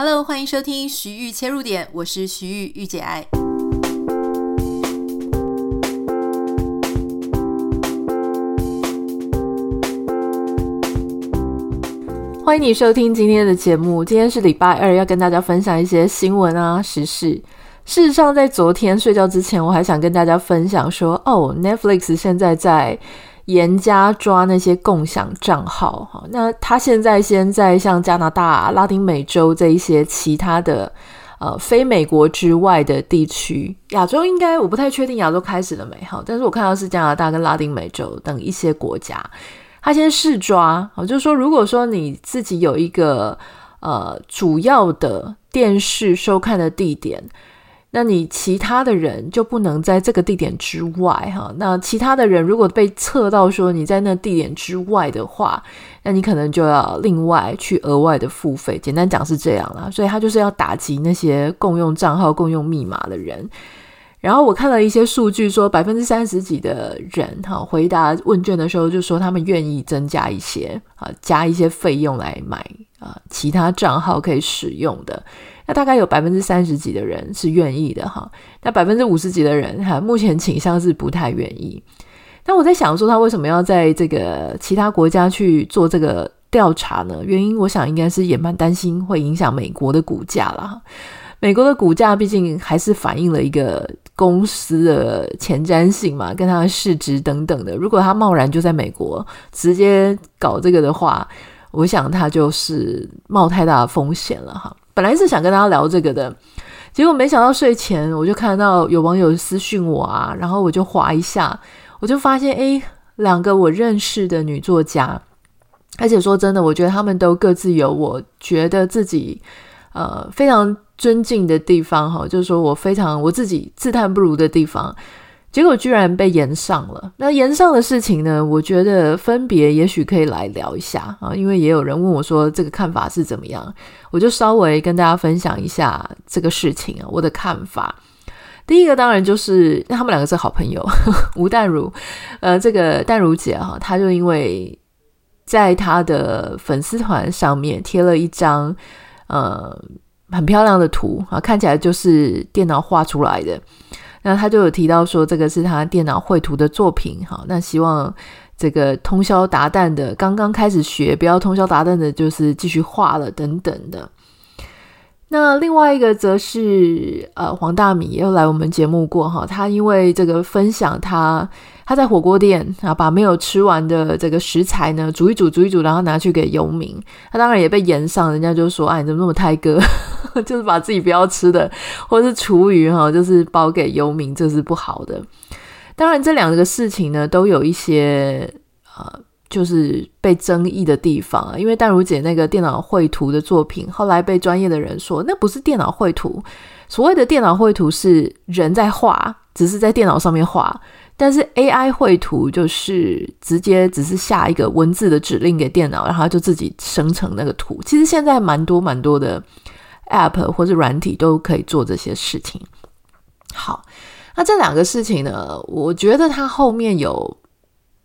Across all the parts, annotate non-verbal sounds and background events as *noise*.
Hello，欢迎收听徐玉切入点，我是徐玉御姐爱。欢迎你收听今天的节目。今天是礼拜二，要跟大家分享一些新闻啊、时事。事实上，在昨天睡觉之前，我还想跟大家分享说，哦，Netflix 现在在。严加抓那些共享账号，哈，那他现在先在像加拿大、拉丁美洲这一些其他的呃非美国之外的地区，亚洲应该我不太确定亚洲开始了没哈，但是我看到是加拿大跟拉丁美洲等一些国家，他先试抓，就是说如果说你自己有一个呃主要的电视收看的地点。那你其他的人就不能在这个地点之外哈。那其他的人如果被测到说你在那地点之外的话，那你可能就要另外去额外的付费。简单讲是这样啦，所以他就是要打击那些共用账号、共用密码的人。然后我看了一些数据说，百分之三十几的人哈回答问卷的时候就说他们愿意增加一些啊，加一些费用来买啊其他账号可以使用的。那大概有百分之三十几的人是愿意的哈，那百分之五十几的人哈，目前倾向是不太愿意。那我在想说，他为什么要在这个其他国家去做这个调查呢？原因我想应该是也蛮担心会影响美国的股价啦。美国的股价毕竟还是反映了一个公司的前瞻性嘛，跟它的市值等等的。如果他贸然就在美国直接搞这个的话，我想他就是冒太大的风险了哈。本来是想跟大家聊这个的，结果没想到睡前我就看到有网友私讯我啊，然后我就划一下，我就发现诶，两个我认识的女作家，而且说真的，我觉得他们都各自有我觉得自己呃非常尊敬的地方哈，就是说我非常我自己自叹不如的地方。结果居然被延上了。那延上的事情呢？我觉得分别也许可以来聊一下啊，因为也有人问我说这个看法是怎么样，我就稍微跟大家分享一下这个事情啊，我的看法。第一个当然就是他们两个是好朋友，*laughs* 吴淡如，呃，这个淡如姐哈，她就因为在她的粉丝团上面贴了一张呃很漂亮的图啊，看起来就是电脑画出来的。那他就有提到说，这个是他电脑绘图的作品，好，那希望这个通宵达旦的，刚刚开始学，不要通宵达旦的，就是继续画了等等的。那另外一个则是呃黄大米也有来我们节目过哈，他因为这个分享他他在火锅店啊把没有吃完的这个食材呢煮一煮煮一煮，然后拿去给游民，他当然也被炎上，人家就说哎，你怎么那么胎哥，*laughs* 就是把自己不要吃的或者是厨余哈，就是包给游民，这是不好的。当然这两个事情呢都有一些呃。就是被争议的地方啊，因为淡如姐那个电脑绘图的作品，后来被专业的人说那不是电脑绘图。所谓的电脑绘图是人在画，只是在电脑上面画，但是 AI 绘图就是直接只是下一个文字的指令给电脑，然后就自己生成那个图。其实现在蛮多蛮多的 App 或者软体都可以做这些事情。好，那这两个事情呢，我觉得它后面有。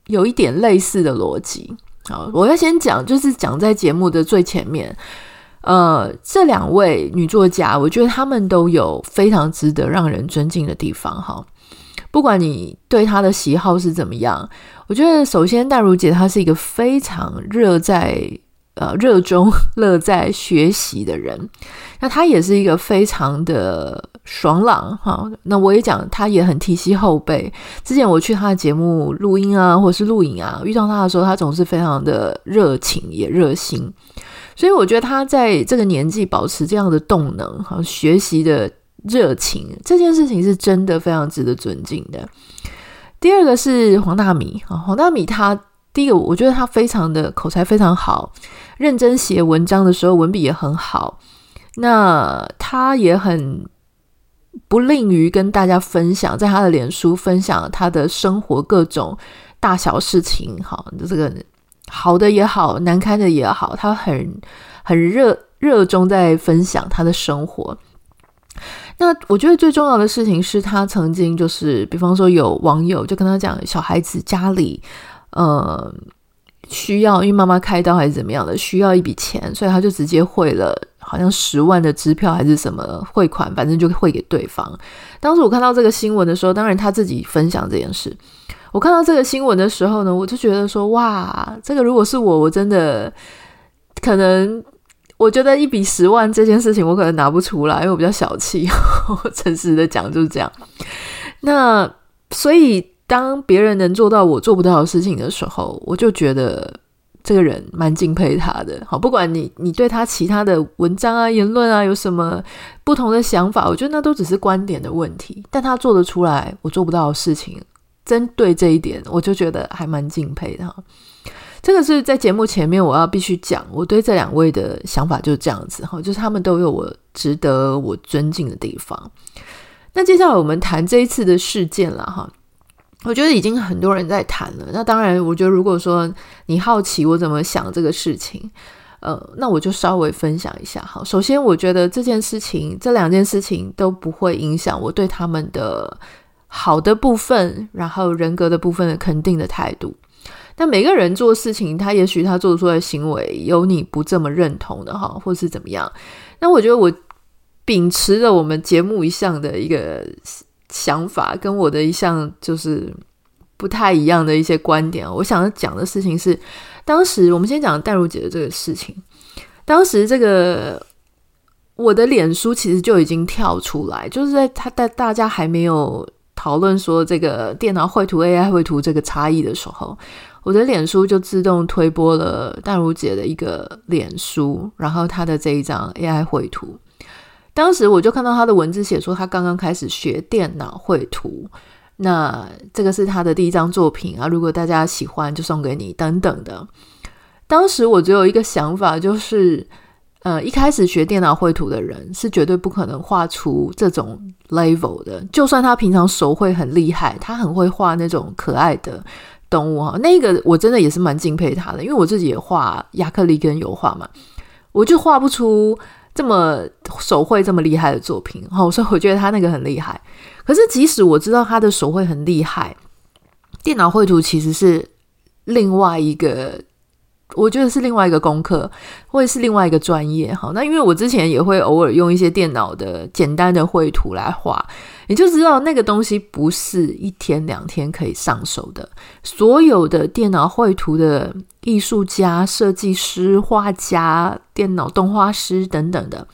有一点类似的逻辑，好，我要先讲，就是讲在节目的最前面，呃，这两位女作家，我觉得她们都有非常值得让人尊敬的地方，哈，不管你对她的喜好是怎么样，我觉得首先淡如姐她是一个非常热在。呃，热衷乐在学习的人，那他也是一个非常的爽朗哈。那我也讲，他也很提携后辈。之前我去他的节目录音啊，或者是录影啊，遇到他的时候，他总是非常的热情也热心。所以我觉得他在这个年纪保持这样的动能和，学习的热情，这件事情是真的非常值得尊敬的。第二个是黄大米啊，黄大米他。第一个，我觉得他非常的口才非常好，认真写文章的时候文笔也很好。那他也很不吝于跟大家分享，在他的脸书分享他的生活各种大小事情，好，这个好的也好，难堪的也好，他很很热热衷在分享他的生活。那我觉得最重要的事情是他曾经就是，比方说有网友就跟他讲，小孩子家里。呃，需要因为妈妈开刀还是怎么样的，需要一笔钱，所以他就直接汇了好像十万的支票还是什么汇款，反正就汇给对方。当时我看到这个新闻的时候，当然他自己分享这件事。我看到这个新闻的时候呢，我就觉得说，哇，这个如果是我，我真的可能，我觉得一笔十万这件事情，我可能拿不出来，因为我比较小气。*laughs* 我诚实的讲就是这样。那所以，当别人能做到我做不到的事情的时候，我就觉得。这个人蛮敬佩他的，好，不管你你对他其他的文章啊、言论啊有什么不同的想法，我觉得那都只是观点的问题。但他做得出来，我做不到的事情，针对这一点，我就觉得还蛮敬佩的哈。这个是在节目前面我要必须讲，我对这两位的想法就是这样子哈，就是他们都有我值得我尊敬的地方。那接下来我们谈这一次的事件了哈。我觉得已经很多人在谈了。那当然，我觉得如果说你好奇我怎么想这个事情，呃，那我就稍微分享一下。好，首先，我觉得这件事情，这两件事情都不会影响我对他们的好的部分，然后人格的部分的肯定的态度。但每个人做事情，他也许他做出来的行为有你不这么认同的哈，或是怎么样。那我觉得我秉持着我们节目一向的一个。想法跟我的一项就是不太一样的一些观点。我想要讲的事情是，当时我们先讲戴如姐的这个事情。当时这个我的脸书其实就已经跳出来，就是在他在大家还没有讨论说这个电脑绘图 AI 绘图这个差异的时候，我的脸书就自动推播了淡如姐的一个脸书，然后她的这一张 AI 绘图。当时我就看到他的文字写说，他刚刚开始学电脑绘图，那这个是他的第一张作品啊。如果大家喜欢，就送给你等等的。当时我只有一个想法，就是呃，一开始学电脑绘图的人是绝对不可能画出这种 level 的。就算他平常手绘很厉害，他很会画那种可爱的动物哈，那个我真的也是蛮敬佩他的，因为我自己也画亚克力跟油画嘛，我就画不出。这么手绘这么厉害的作品，哦，所以我觉得他那个很厉害。可是即使我知道他的手绘很厉害，电脑绘图其实是另外一个。我觉得是另外一个功课，或者是另外一个专业。好，那因为我之前也会偶尔用一些电脑的简单的绘图来画，你就知道那个东西不是一天两天可以上手的。所有的电脑绘图的艺术家、设计师、画家、电脑动画师等等的。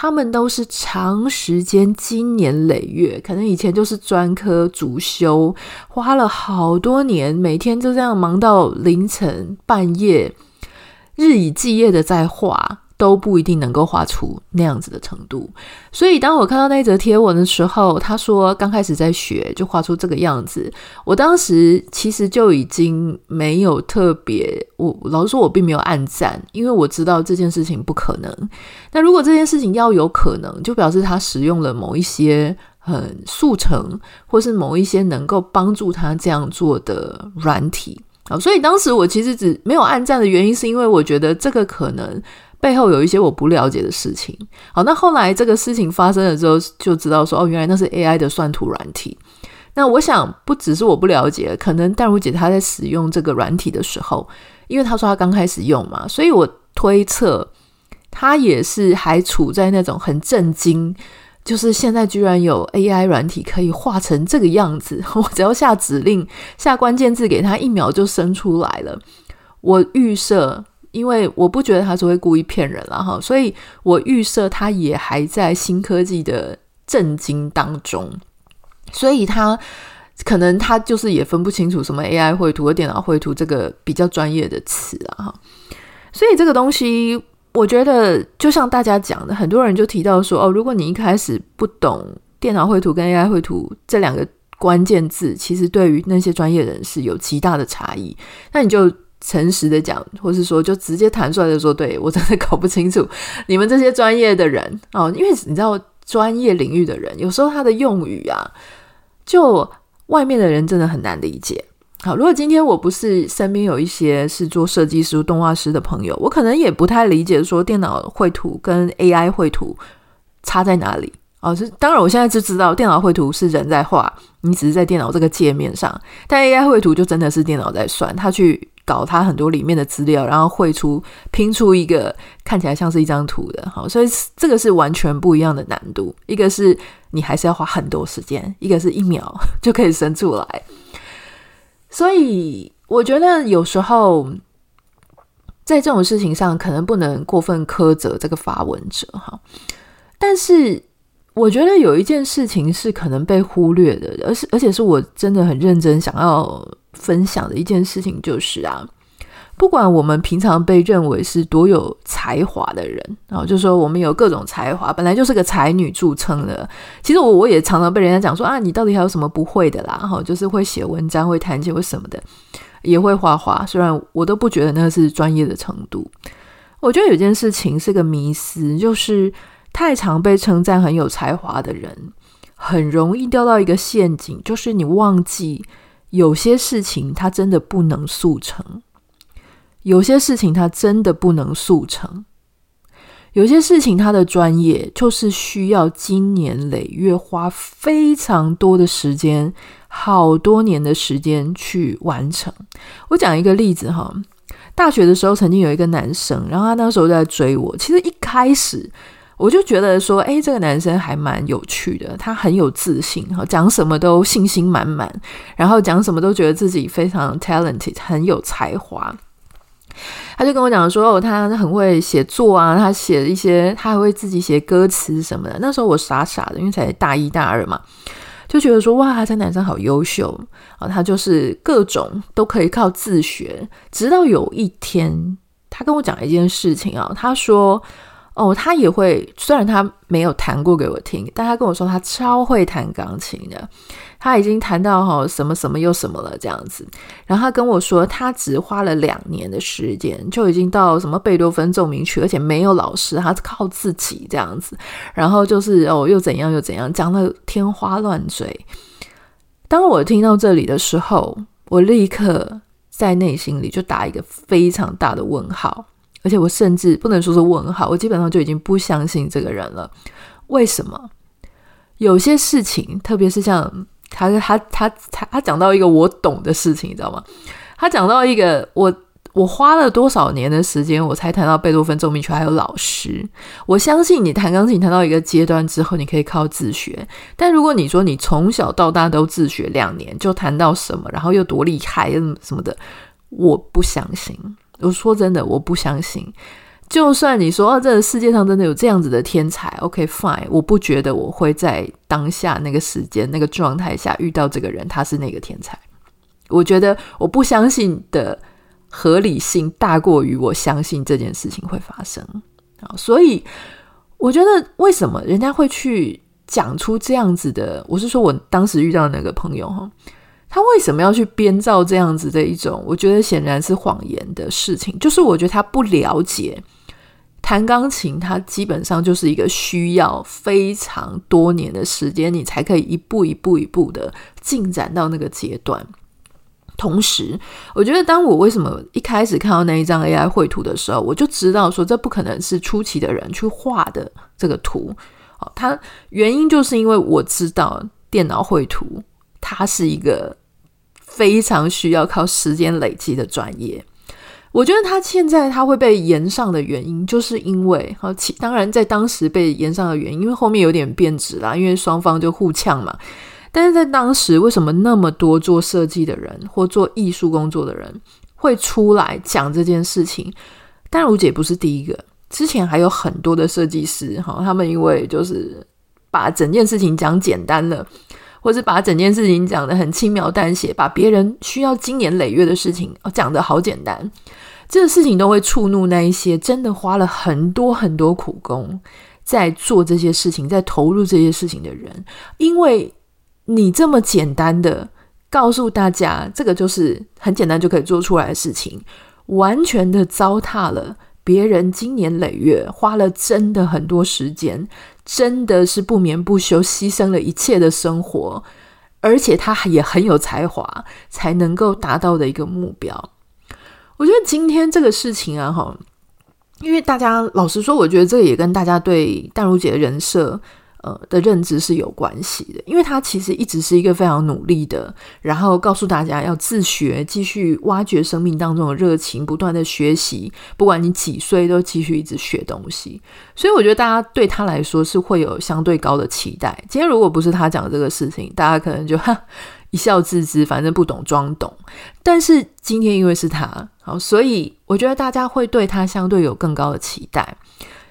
他们都是长时间、经年累月，可能以前就是专科主修，花了好多年，每天就这样忙到凌晨半夜，日以继夜的在画。都不一定能够画出那样子的程度，所以当我看到那则贴文的时候，他说刚开始在学就画出这个样子，我当时其实就已经没有特别，我老实说，我并没有暗赞，因为我知道这件事情不可能。那如果这件事情要有可能，就表示他使用了某一些很速成，或是某一些能够帮助他这样做的软体啊，所以当时我其实只没有按赞的原因，是因为我觉得这个可能。背后有一些我不了解的事情。好，那后来这个事情发生了之后，就知道说，哦，原来那是 AI 的算图软体。那我想，不只是我不了解，可能淡如姐她在使用这个软体的时候，因为她说她刚开始用嘛，所以我推测她也是还处在那种很震惊，就是现在居然有 AI 软体可以画成这个样子，*laughs* 我只要下指令、下关键字给他，一秒就生出来了。我预设。因为我不觉得他是会故意骗人了哈，所以我预设他也还在新科技的震惊当中，所以他可能他就是也分不清楚什么 AI 绘图和电脑绘图这个比较专业的词啊哈，所以这个东西我觉得就像大家讲的，很多人就提到说哦，如果你一开始不懂电脑绘图跟 AI 绘图这两个关键字，其实对于那些专业人士有极大的差异，那你就。诚实的讲，或是说就直接弹出来的说，对，我真的搞不清楚你们这些专业的人哦，因为你知道专业领域的人有时候他的用语啊，就外面的人真的很难理解。好，如果今天我不是身边有一些是做设计师、动画师的朋友，我可能也不太理解说电脑绘图跟 AI 绘图差在哪里。哦，是当然，我现在就知道电脑绘图是人在画，你只是在电脑这个界面上，但 AI 绘图就真的是电脑在算，他去。搞他很多里面的资料，然后绘出拼出一个看起来像是一张图的。好，所以这个是完全不一样的难度。一个是你还是要花很多时间，一个是一秒 *laughs* 就可以生出来。所以我觉得有时候在这种事情上，可能不能过分苛责这个发文者哈。但是我觉得有一件事情是可能被忽略的，而是而且是我真的很认真想要分享的一件事情，就是啊，不管我们平常被认为是多有才华的人，然后就说我们有各种才华，本来就是个才女著称的。其实我我也常常被人家讲说啊，你到底还有什么不会的啦？哈，就是会写文章、会弹琴、会什么的。也会画画，虽然我都不觉得那是专业的程度。我觉得有件事情是个迷思，就是太常被称赞很有才华的人，很容易掉到一个陷阱，就是你忘记有些事情他真的不能速成，有些事情他真的不能速成，有些事情他的专业就是需要经年累月花非常多的时间。好多年的时间去完成。我讲一个例子哈，大学的时候曾经有一个男生，然后他那时候在追我。其实一开始我就觉得说，诶，这个男生还蛮有趣的，他很有自信哈，讲什么都信心满满，然后讲什么都觉得自己非常 talented，很有才华。他就跟我讲说，哦，他很会写作啊，他写一些，他还会自己写歌词什么的。那时候我傻傻的，因为才大一大二嘛。就觉得说哇，这男生好优秀啊！他就是各种都可以靠自学。直到有一天，他跟我讲一件事情啊，他说。哦，他也会，虽然他没有弹过给我听，但他跟我说他超会弹钢琴的，他已经弹到哈什么什么又什么了这样子。然后他跟我说，他只花了两年的时间就已经到什么贝多芬奏鸣曲，而且没有老师，他是靠自己这样子。然后就是哦，又怎样又怎样，讲得天花乱坠。当我听到这里的时候，我立刻在内心里就打一个非常大的问号。而且我甚至不能说是问号，我基本上就已经不相信这个人了。为什么？有些事情，特别是像他他他他他讲到一个我懂的事情，你知道吗？他讲到一个我我花了多少年的时间，我才谈到贝多芬奏鸣曲，还有老师。我相信你弹钢琴弹到一个阶段之后，你可以靠自学。但如果你说你从小到大都自学两年就弹到什么，然后又多厉害什么的，我不相信。我说真的，我不相信。就算你说，哦，这个世界上真的有这样子的天才，OK fine，我不觉得我会在当下那个时间、那个状态下遇到这个人，他是那个天才。我觉得我不相信的合理性大过于我相信这件事情会发生啊。所以我觉得为什么人家会去讲出这样子的？我是说我当时遇到那个朋友哈。他为什么要去编造这样子的一种，我觉得显然是谎言的事情？就是我觉得他不了解弹钢琴，它基本上就是一个需要非常多年的时间，你才可以一步一步一步的进展到那个阶段。同时，我觉得当我为什么一开始看到那一张 AI 绘图的时候，我就知道说这不可能是初期的人去画的这个图。哦，它原因就是因为我知道电脑绘图。它是一个非常需要靠时间累积的专业。我觉得他现在他会被延上的原因，就是因为好，其当然在当时被延上的原因，因为后面有点变质啦，因为双方就互呛嘛。但是在当时，为什么那么多做设计的人或做艺术工作的人会出来讲这件事情？但如姐不是第一个，之前还有很多的设计师哈，他们因为就是把整件事情讲简单了。或是把整件事情讲得很轻描淡写，把别人需要经年累月的事情讲得好简单，这个事情都会触怒那一些真的花了很多很多苦功在做这些事情、在投入这些事情的人。因为你这么简单的告诉大家，这个就是很简单就可以做出来的事情，完全的糟蹋了别人经年累月花了真的很多时间。真的是不眠不休，牺牲了一切的生活，而且他也很有才华，才能够达到的一个目标。我觉得今天这个事情啊，哈，因为大家老实说，我觉得这个也跟大家对淡如姐的人设，呃的认知是有关系的，因为他其实一直是一个非常努力的，然后告诉大家要自学，继续挖掘生命当中的热情，不断的学习，不管你几岁都继续一直学东西。所以我觉得大家对他来说是会有相对高的期待。今天如果不是他讲这个事情，大家可能就哈一笑置之，反正不懂装懂。但是今天因为是他，好，所以我觉得大家会对他相对有更高的期待。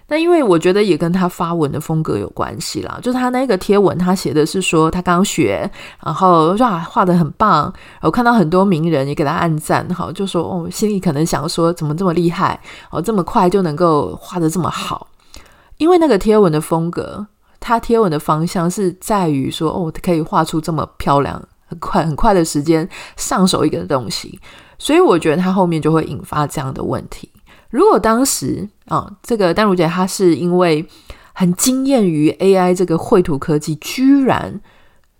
那因为我觉得也跟他发文的风格有关系啦，就是他那个贴文，他写的是说他刚学，然后哇画的很棒，我看到很多名人也给他按赞，好就说哦，心里可能想说怎么这么厉害哦，这么快就能够画的这么好，因为那个贴文的风格，他贴文的方向是在于说哦，可以画出这么漂亮、很快很快的时间上手一个东西，所以我觉得他后面就会引发这样的问题。如果当时啊、这个丹如姐她是因为很惊艳于 AI 这个绘图科技，居然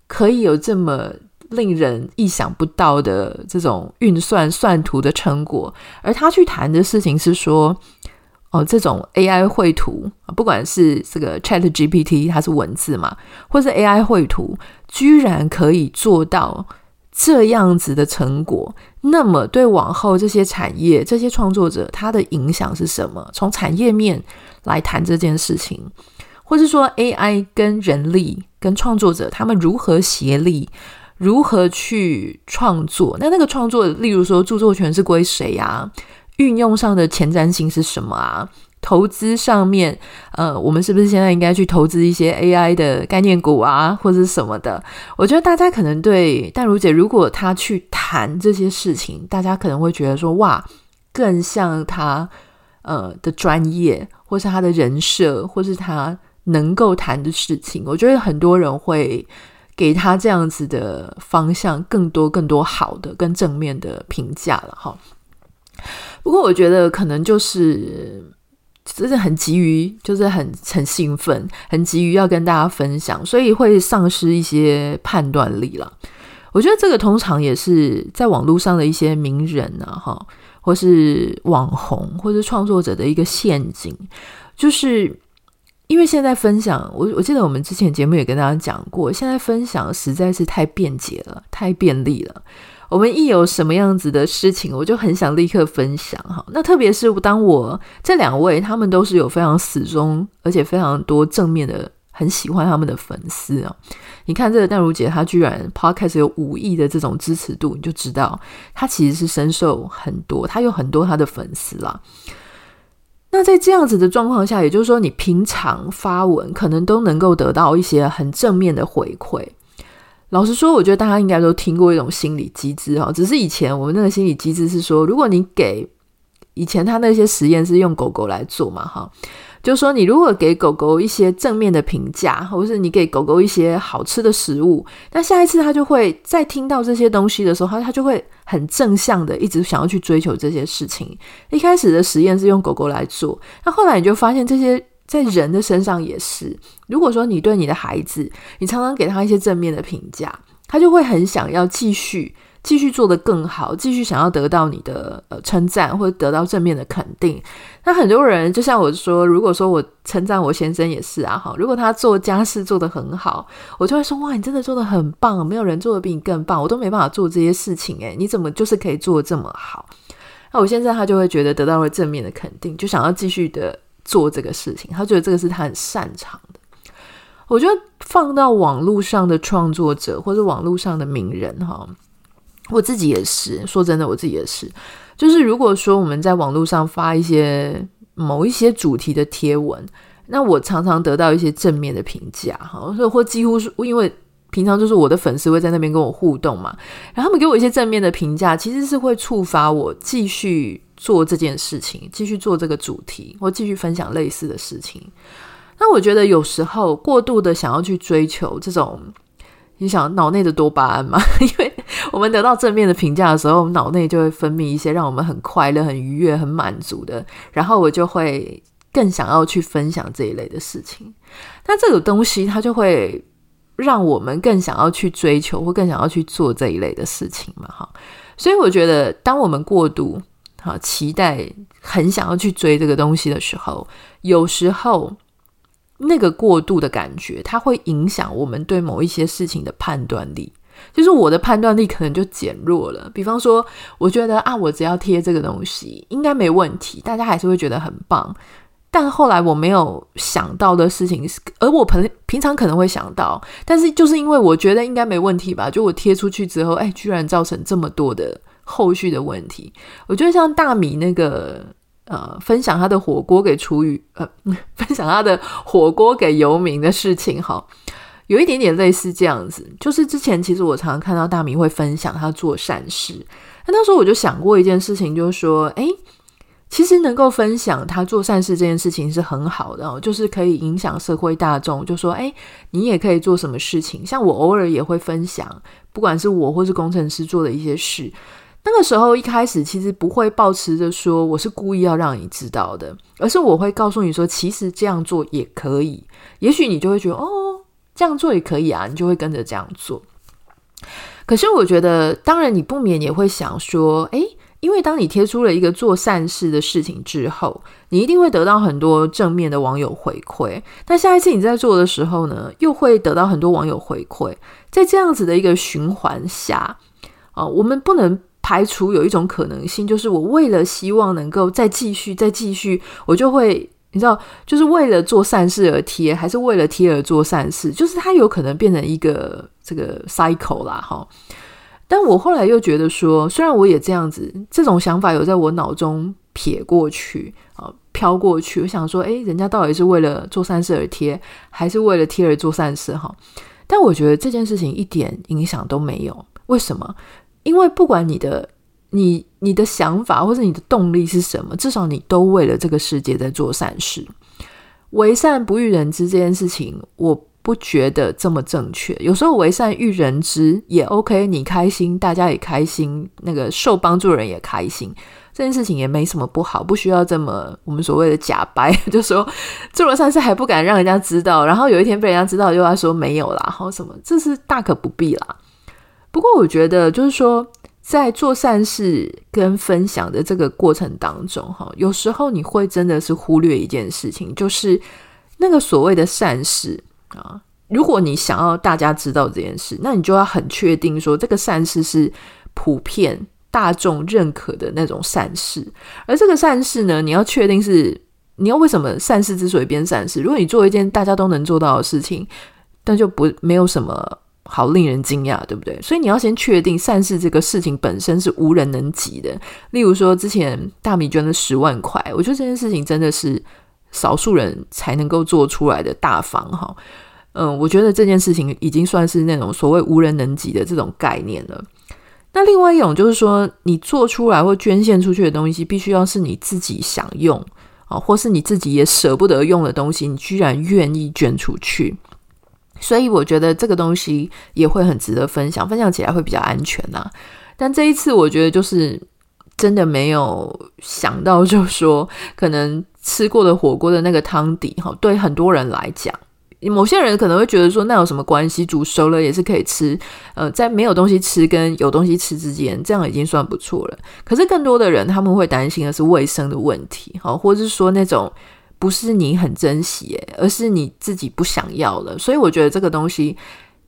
可以有这么令人意想不到的这种运算算图的成果，而她去谈的事情是说，哦，这种 AI 绘图，不管是这个 ChatGPT 它是文字嘛，或是 AI 绘图，居然可以做到。这样子的成果，那么对往后这些产业、这些创作者，他的影响是什么？从产业面来谈这件事情，或是说 AI 跟人力、跟创作者他们如何协力，如何去创作？那那个创作，例如说著作权是归谁啊？运用上的前瞻性是什么啊？投资上面，呃，我们是不是现在应该去投资一些 AI 的概念股啊，或者是什么的？我觉得大家可能对淡如姐，如果她去谈这些事情，大家可能会觉得说，哇，更像她呃的专业，或是她的人设，或是她能够谈的事情。我觉得很多人会给她这样子的方向更多更多好的、更正面的评价了哈。不过我觉得可能就是。真的很急于，就是很很兴奋，很急于要跟大家分享，所以会丧失一些判断力了。我觉得这个通常也是在网络上的一些名人啊，哈，或是网红，或是创作者的一个陷阱，就是因为现在分享，我我记得我们之前节目也跟大家讲过，现在分享实在是太便捷了，太便利了。我们一有什么样子的事情，我就很想立刻分享哈。那特别是当我这两位，他们都是有非常死忠，而且非常多正面的，很喜欢他们的粉丝啊。你看这个淡如姐，她居然 Podcast 有五亿的这种支持度，你就知道她其实是深受很多，她有很多她的粉丝啦。那在这样子的状况下，也就是说，你平常发文可能都能够得到一些很正面的回馈。老实说，我觉得大家应该都听过一种心理机制哈，只是以前我们那个心理机制是说，如果你给以前他那些实验是用狗狗来做嘛哈，就是说你如果给狗狗一些正面的评价，或是你给狗狗一些好吃的食物，那下一次他就会再听到这些东西的时候，他他就会很正向的一直想要去追求这些事情。一开始的实验是用狗狗来做，那后来你就发现这些。在人的身上也是，如果说你对你的孩子，你常常给他一些正面的评价，他就会很想要继续继续做得更好，继续想要得到你的呃称赞或者得到正面的肯定。那很多人就像我说，如果说我称赞我先生也是啊，哈，如果他做家事做得很好，我就会说哇，你真的做得很棒，没有人做得比你更棒，我都没办法做这些事情诶，你怎么就是可以做得这么好？那我先生他就会觉得得到了正面的肯定，就想要继续的。做这个事情，他觉得这个是他很擅长。我觉得放到网络上的创作者或者网络上的名人，哈，我自己也是。说真的，我自己也是。就是如果说我们在网络上发一些某一些主题的贴文，那我常常得到一些正面的评价，哈，或或几乎是因为平常就是我的粉丝会在那边跟我互动嘛，然后他们给我一些正面的评价，其实是会触发我继续。做这件事情，继续做这个主题，或继续分享类似的事情。那我觉得有时候过度的想要去追求这种，你想脑内的多巴胺嘛？*laughs* 因为我们得到正面的评价的时候，我们脑内就会分泌一些让我们很快乐、很愉悦、很满足的，然后我就会更想要去分享这一类的事情。那这个东西它就会让我们更想要去追求，或更想要去做这一类的事情嘛？哈，所以我觉得当我们过度好，期待很想要去追这个东西的时候，有时候那个过度的感觉，它会影响我们对某一些事情的判断力。就是我的判断力可能就减弱了。比方说，我觉得啊，我只要贴这个东西应该没问题，大家还是会觉得很棒。但后来我没有想到的事情是，而我平平常可能会想到，但是就是因为我觉得应该没问题吧，就我贴出去之后，哎，居然造成这么多的后续的问题。我觉得像大米那个。呃，分享他的火锅给厨余，呃，*laughs* 分享他的火锅给游民的事情，哈，有一点点类似这样子。就是之前其实我常常看到大米会分享他做善事，那那时候我就想过一件事情，就是说，诶，其实能够分享他做善事这件事情是很好的哦，就是可以影响社会大众，就说，诶，你也可以做什么事情。像我偶尔也会分享，不管是我或是工程师做的一些事。那个时候一开始其实不会抱持着说我是故意要让你知道的，而是我会告诉你说，其实这样做也可以。也许你就会觉得哦，这样做也可以啊，你就会跟着这样做。可是我觉得，当然你不免也会想说，诶，因为当你贴出了一个做善事的事情之后，你一定会得到很多正面的网友回馈。那下一次你在做的时候呢，又会得到很多网友回馈。在这样子的一个循环下，啊，我们不能。排除有一种可能性，就是我为了希望能够再继续、再继续，我就会你知道，就是为了做善事而贴，还是为了贴而做善事，就是它有可能变成一个这个 cycle 啦，哈。但我后来又觉得说，虽然我也这样子，这种想法有在我脑中撇过去啊，飘过去，我想说，诶，人家到底是为了做善事而贴，还是为了贴而做善事？哈，但我觉得这件事情一点影响都没有，为什么？因为不管你的你你的想法或者你的动力是什么，至少你都为了这个世界在做善事。为善不欲人知这件事情，我不觉得这么正确。有时候为善欲人知也 OK，你开心，大家也开心，那个受帮助人也开心，这件事情也没什么不好，不需要这么我们所谓的假掰，*laughs* 就说做了善事还不敢让人家知道，然后有一天被人家知道又要说没有啦，好什么，这是大可不必啦。不过，我觉得就是说，在做善事跟分享的这个过程当中，哈，有时候你会真的是忽略一件事情，就是那个所谓的善事啊。如果你想要大家知道这件事，那你就要很确定说，这个善事是普遍大众认可的那种善事。而这个善事呢，你要确定是你要为什么善事之所以变善事？如果你做一件大家都能做到的事情，那就不没有什么。好令人惊讶，对不对？所以你要先确定善事这个事情本身是无人能及的。例如说，之前大米捐了十万块，我觉得这件事情真的是少数人才能够做出来的大方哈。嗯，我觉得这件事情已经算是那种所谓无人能及的这种概念了。那另外一种就是说，你做出来或捐献出去的东西，必须要是你自己想用啊，或是你自己也舍不得用的东西，你居然愿意捐出去。所以我觉得这个东西也会很值得分享，分享起来会比较安全呐。但这一次我觉得就是真的没有想到，就说可能吃过的火锅的那个汤底哈，对很多人来讲，某些人可能会觉得说那有什么关系？煮熟了也是可以吃。呃，在没有东西吃跟有东西吃之间，这样已经算不错了。可是更多的人他们会担心的是卫生的问题，哈，或者是说那种。不是你很珍惜，而是你自己不想要了。所以我觉得这个东西，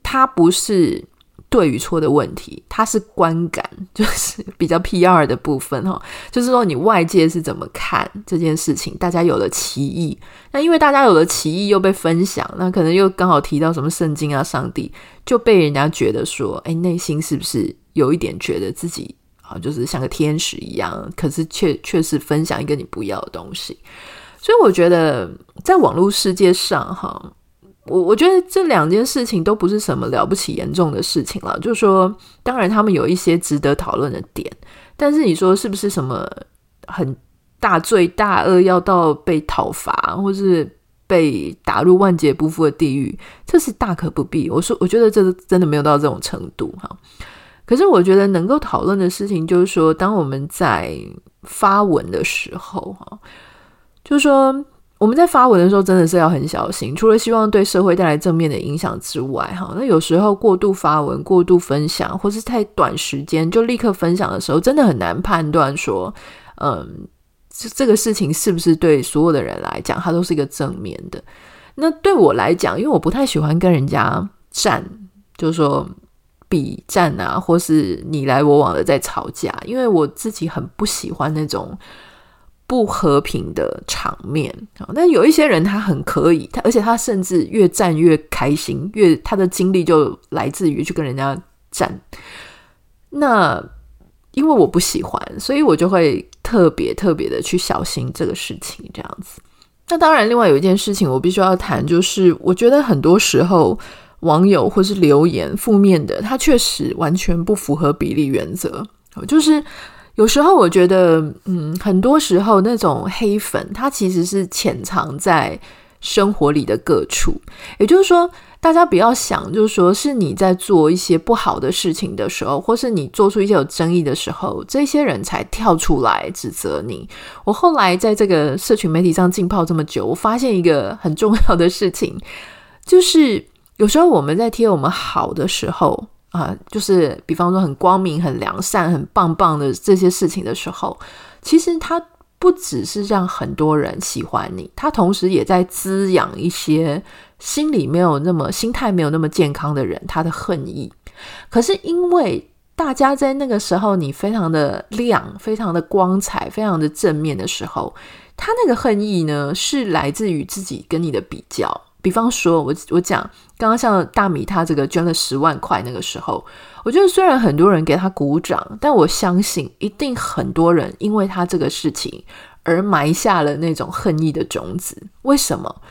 它不是对与错的问题，它是观感，就是比较 PR 的部分哈。就是说你外界是怎么看这件事情，大家有了歧义。那因为大家有了歧义，又被分享，那可能又刚好提到什么圣经啊、上帝，就被人家觉得说，哎，内心是不是有一点觉得自己啊，就是像个天使一样？可是却却是分享一个你不要的东西。所以我觉得，在网络世界上，哈，我我觉得这两件事情都不是什么了不起严重的事情了。就是说，当然他们有一些值得讨论的点，但是你说是不是什么很大罪大恶，要到被讨伐，或是被打入万劫不复的地狱，这是大可不必。我说，我觉得这真的没有到这种程度，哈。可是我觉得能够讨论的事情，就是说，当我们在发文的时候，哈。就是说，我们在发文的时候，真的是要很小心。除了希望对社会带来正面的影响之外，哈，那有时候过度发文、过度分享，或是太短时间就立刻分享的时候，真的很难判断说，嗯，这这个事情是不是对所有的人来讲，它都是一个正面的。那对我来讲，因为我不太喜欢跟人家战，就是说比战啊，或是你来我往的在吵架，因为我自己很不喜欢那种不和平的场面啊。但有一些人他很可以，他而且他甚至越战越开心，越他的精力就来自于去跟人家战。那因为我不喜欢，所以我就会特别特别的去小心这个事情，这样子。那当然，另外有一件事情我必须要谈，就是我觉得很多时候网友或是留言负面的，它确实完全不符合比例原则。就是有时候我觉得，嗯，很多时候那种黑粉，它其实是潜藏在生活里的各处。也就是说，大家不要想，就是说是你在做一些不好的事情的时候，或是你做出一些有争议的时候，这些人才跳出来指责你。我后来在这个社群媒体上浸泡这么久，我发现一个很重要的事情，就是有时候我们在贴我们好的时候啊，就是比方说很光明、很良善、很棒棒的这些事情的时候，其实它不只是让很多人喜欢你，它同时也在滋养一些。心里没有那么心态没有那么健康的人，他的恨意。可是因为大家在那个时候，你非常的亮，非常的光彩，非常的正面的时候，他那个恨意呢，是来自于自己跟你的比较。比方说，我我讲刚刚像大米他这个捐了十万块那个时候，我觉得虽然很多人给他鼓掌，但我相信一定很多人因为他这个事情而埋下了那种恨意的种子。为什么？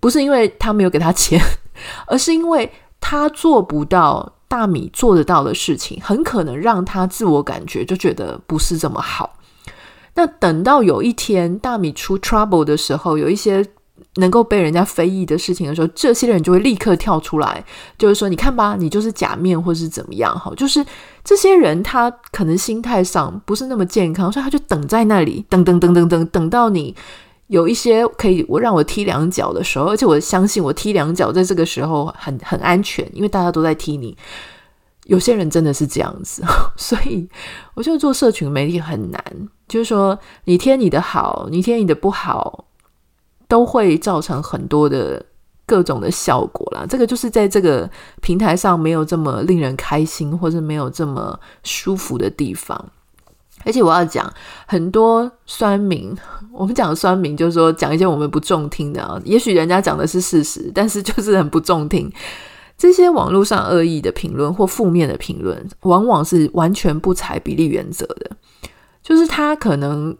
不是因为他没有给他钱，*laughs* 而是因为他做不到大米做得到的事情，很可能让他自我感觉就觉得不是这么好。那等到有一天大米出 trouble 的时候，有一些能够被人家非议的事情的时候，这些人就会立刻跳出来，就是说：“你看吧，你就是假面，或是怎么样？”哈，就是这些人他可能心态上不是那么健康，所以他就等在那里，等等等等等，等到你。有一些可以我让我踢两脚的时候，而且我相信我踢两脚在这个时候很很安全，因为大家都在踢你。有些人真的是这样子，*laughs* 所以我觉得做社群媒体很难，就是说你贴你的好，你贴你的不好，都会造成很多的各种的效果啦。这个就是在这个平台上没有这么令人开心，或者没有这么舒服的地方。而且我要讲很多酸民，*laughs* 我们讲酸民就是说讲一些我们不中听的啊，也许人家讲的是事实，但是就是很不中听。这些网络上恶意的评论或负面的评论，往往是完全不采比例原则的。就是他可能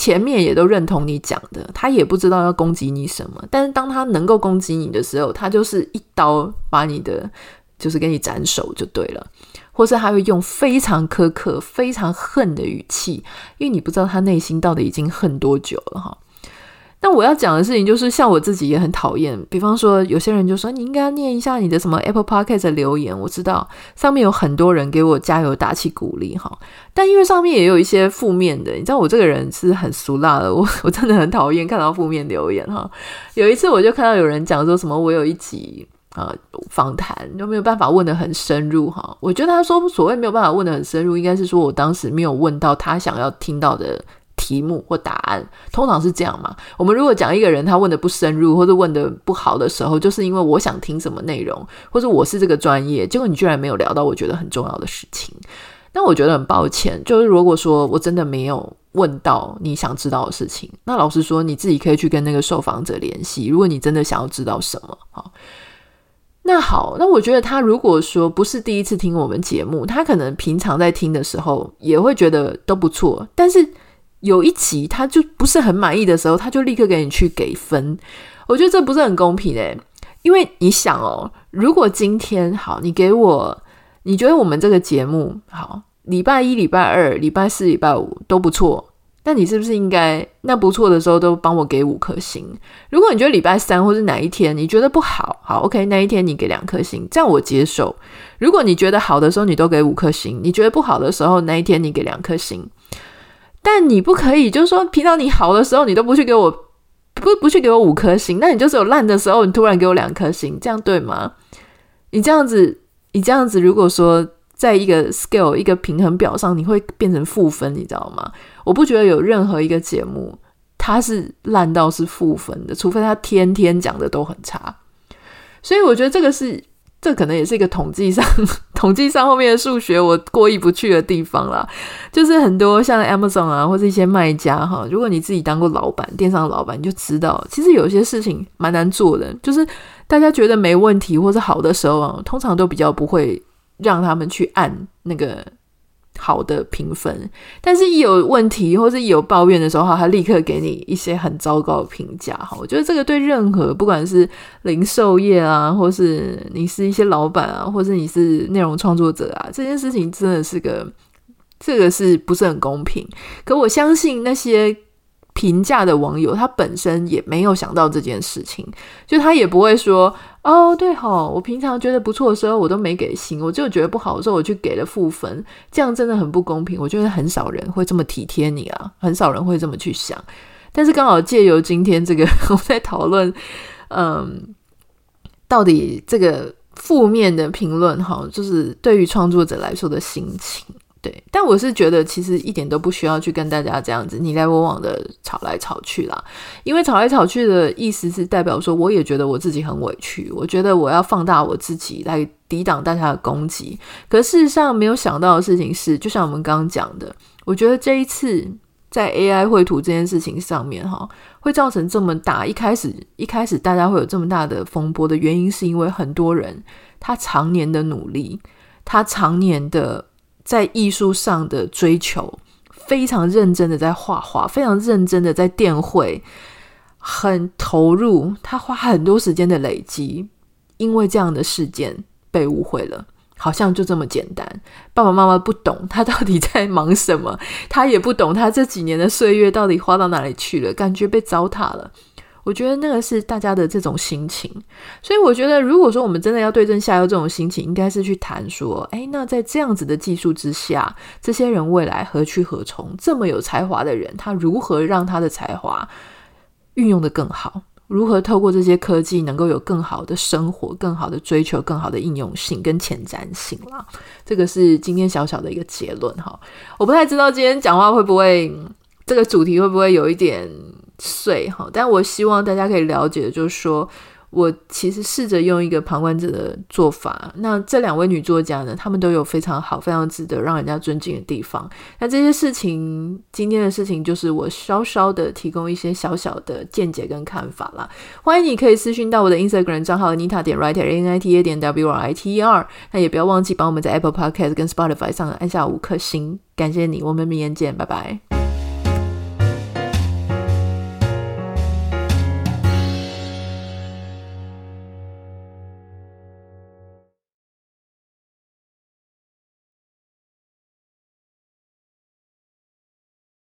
前面也都认同你讲的，他也不知道要攻击你什么，但是当他能够攻击你的时候，他就是一刀把你的就是给你斩首就对了。或是他会用非常苛刻、非常恨的语气，因为你不知道他内心到底已经恨多久了哈。那我要讲的事情就是，像我自己也很讨厌。比方说，有些人就说你应该念一下你的什么 Apple Podcast 的留言。我知道上面有很多人给我加油打气鼓励哈，但因为上面也有一些负面的，你知道我这个人是很俗辣的，我 *laughs* 我真的很讨厌看到负面留言哈。有一次我就看到有人讲说什么，我有一集。呃，访谈都没有办法问得很深入哈。我觉得他说所谓没有办法问得很深入，应该是说我当时没有问到他想要听到的题目或答案。通常是这样嘛。我们如果讲一个人他问的不深入或者问的不好的时候，就是因为我想听什么内容，或者我是这个专业，结果你居然没有聊到我觉得很重要的事情。那我觉得很抱歉，就是如果说我真的没有问到你想知道的事情，那老实说你自己可以去跟那个受访者联系。如果你真的想要知道什么，好。那好，那我觉得他如果说不是第一次听我们节目，他可能平常在听的时候也会觉得都不错。但是有一集他就不是很满意的时候，他就立刻给你去给分。我觉得这不是很公平诶，因为你想哦，如果今天好，你给我，你觉得我们这个节目好，礼拜一、礼拜二、礼拜四、礼拜五都不错。那你是不是应该那不错的时候都帮我给五颗星？如果你觉得礼拜三或是哪一天你觉得不好，好，OK，那一天你给两颗星，这样我接受。如果你觉得好的时候你都给五颗星，你觉得不好的时候那一天你给两颗星，但你不可以就是说平常你好的时候你都不去给我不不去给我五颗星，那你就是有烂的时候你突然给我两颗星，这样对吗？你这样子，你这样子，如果说。在一个 scale 一个平衡表上，你会变成负分，你知道吗？我不觉得有任何一个节目他是烂到是负分的，除非他天天讲的都很差。所以我觉得这个是。这可能也是一个统计上，*laughs* 统计上后面的数学我过意不去的地方啦。就是很多像 Amazon 啊，或者一些卖家哈，如果你自己当过老板，电商老板，你就知道，其实有些事情蛮难做的。就是大家觉得没问题或是好的时候啊，通常都比较不会让他们去按那个。好的评分，但是一有问题或是一有抱怨的时候，他立刻给你一些很糟糕的评价。哈，我觉得这个对任何不管是零售业啊，或是你是一些老板啊，或是你是内容创作者啊，这件事情真的是个，这个是不是很公平？可我相信那些。评价的网友，他本身也没有想到这件事情，就他也不会说哦，对吼，我平常觉得不错的时候，我都没给星，我就觉得不好的时候，我去给了负分，这样真的很不公平。我觉得很少人会这么体贴你啊，很少人会这么去想。但是刚好借由今天这个，*laughs* 我在讨论，嗯，到底这个负面的评论哈，就是对于创作者来说的心情。对，但我是觉得其实一点都不需要去跟大家这样子你来我往的吵来吵去啦，因为吵来吵去的意思是代表说我也觉得我自己很委屈，我觉得我要放大我自己来抵挡大家的攻击。可事实上没有想到的事情是，就像我们刚刚讲的，我觉得这一次在 AI 绘图这件事情上面哈，会造成这么大，一开始一开始大家会有这么大的风波的原因，是因为很多人他常年的努力，他常年的。在艺术上的追求，非常认真的在画画，非常认真的在电绘，很投入。他花很多时间的累积，因为这样的事件被误会了，好像就这么简单。爸爸妈妈不懂他到底在忙什么，他也不懂他这几年的岁月到底花到哪里去了，感觉被糟蹋了。我觉得那个是大家的这种心情，所以我觉得，如果说我们真的要对症下药，这种心情应该是去谈说，诶，那在这样子的技术之下，这些人未来何去何从？这么有才华的人，他如何让他的才华运用得更好？如何透过这些科技，能够有更好的生活、更好的追求、更好的应用性跟前瞻性啦？这个是今天小小的一个结论哈。我不太知道今天讲话会不会，这个主题会不会有一点。碎哈，但我希望大家可以了解的，就是说我其实试着用一个旁观者的做法。那这两位女作家呢，她们都有非常好、非常值得让人家尊敬的地方。那这些事情，今天的事情，就是我稍稍的提供一些小小的见解跟看法啦。欢迎你可以私讯到我的 Instagram 账号 Nita 点 Writer，N I T A 点 W R I T E R。那也不要忘记帮我们在 Apple Podcast 跟 Spotify 上按下五颗星，感谢你。我们明天见，拜拜。